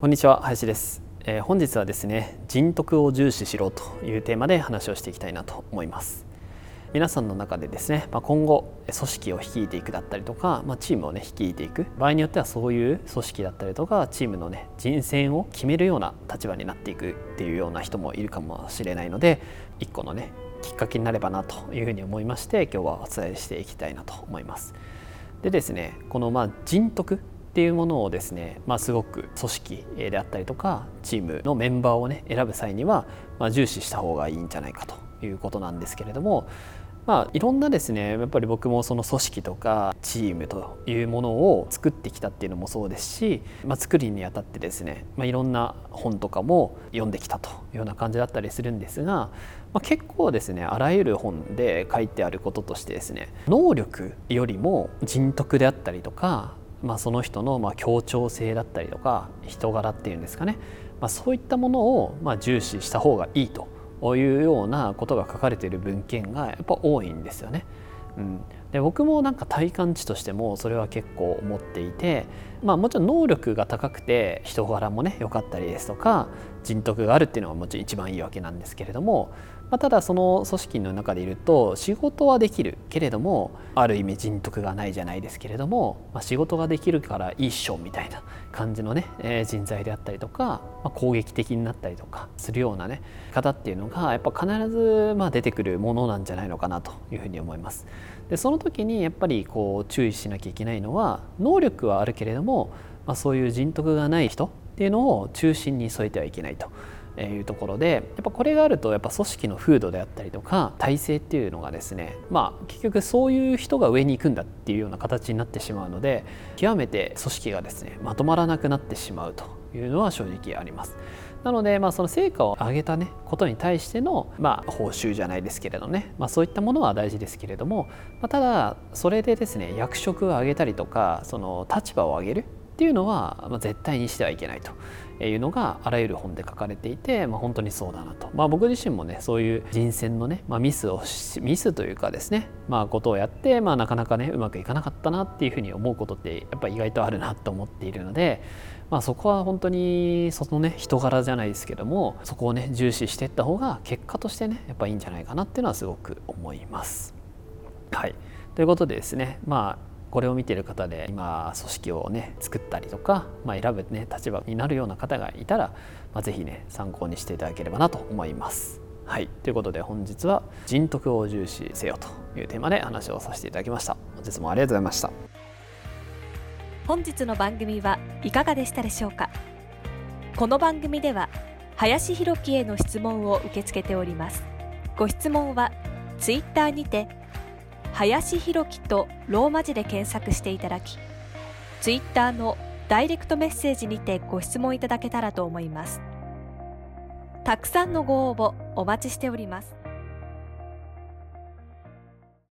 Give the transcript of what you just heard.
こんにちは林です、えー、本日はですね人徳を重視しろというテーマで話をしていきたいなと思います。皆さんの中でですね、まあ、今後組織を率いていくだったりとか、まあ、チームをね率いていく。場合によってはそういう組織だったりとかチームのね人選を決めるような立場になっていくっていうような人もいるかもしれないので一個のねきっかけになればなというふうに思いまして今日はお伝えしていきたいなと思います。でですねこのまあ人徳っていうものをですね、まあ、すごく組織であったりとかチームのメンバーをね選ぶ際には、ま、重視した方がいいんじゃないかということなんですけれどもまあ、いろんなですねやっぱり僕もその組織とかチームというものを作ってきたっていうのもそうですし、まあ、作りにあたってですね、まあ、いろんな本とかも読んできたというような感じだったりするんですが、ま、結構ですねあらゆる本で書いてあることとしてですね能力よりも人徳であったりとか、まあ、その人のまあ協調性だったりとか人柄っていうんですかね、まあ、そういったものをまあ重視した方がいいと。いうようなことが書かれている文献がやっぱ多いんですよね。うん、で僕もなんか体感値としてもそれは結構思っていて、まあ、もちろん能力が高くて人柄もね良かったりですとか人徳があるっていうのがもちろん一番いいわけなんですけれどもまあ、ただその組織の中でいると仕事はできるけれどもある意味人徳がないじゃないですけれども、まあ、仕事ができるからいいっしょみたいな感じのね、えー、人材であったりとか、まあ、攻撃的になったりとかするようなね方っていうのがやっぱ必ずまあ出てくるものなんじゃないのかなというふうに思います。でその時にやっぱりこう注意しなきゃいけないのは能力はあるけれども、まあ、そういう人徳がない人っていうのを中心に添えてはいけないと。いうところでやっぱこれがあるとやっぱ組織の風土であったりとか体制っていうのがですねまあ結局そういう人が上に行くんだっていうような形になってしまうので極めて組織がですねまとまらなくなってしまうというのは正直あります。なので、まあ、その成果を上げた、ね、ことに対しての、まあ、報酬じゃないですけれどね、まあ、そういったものは大事ですけれども、まあ、ただそれでですね役職を上げたりとかその立場を上げるっていうのは、まあ、絶対にしてはいけないというのがあらゆる本で書かれていて、まあ、本当にそうだなと、まあ、僕自身もねそういう人選のね、まあ、ミスをミスというかですね、まあ、ことをやって、まあ、なかなかねうまくいかなかったなっていうふうに思うことってやっぱ意外とあるなと思っているので、まあ、そこは本当にそのね人柄じゃないですけどもそこをね重視していった方が結果としてねやっぱいいんじゃないかなっていうのはすごく思います。はいということでですねまあこれを見ている方で今組織をね作ったりとか、まあ、選ぶね立場になるような方がいたら、まあ、ぜひね参考にしていただければなと思います。はい、ということで本日は人徳を重視せよというテーマで話をさせていただきました。本日もありがとうございました。本日の番組はいかがでしたでしょうか？この番組では林博樹への質問を受け付けておりますご質問はツイッターにて林弘樹とローマ字で検索していただき、ツイッターのダイレクトメッセージにてご質問いただけたらと思います。たくさんのご応募お待ちしております。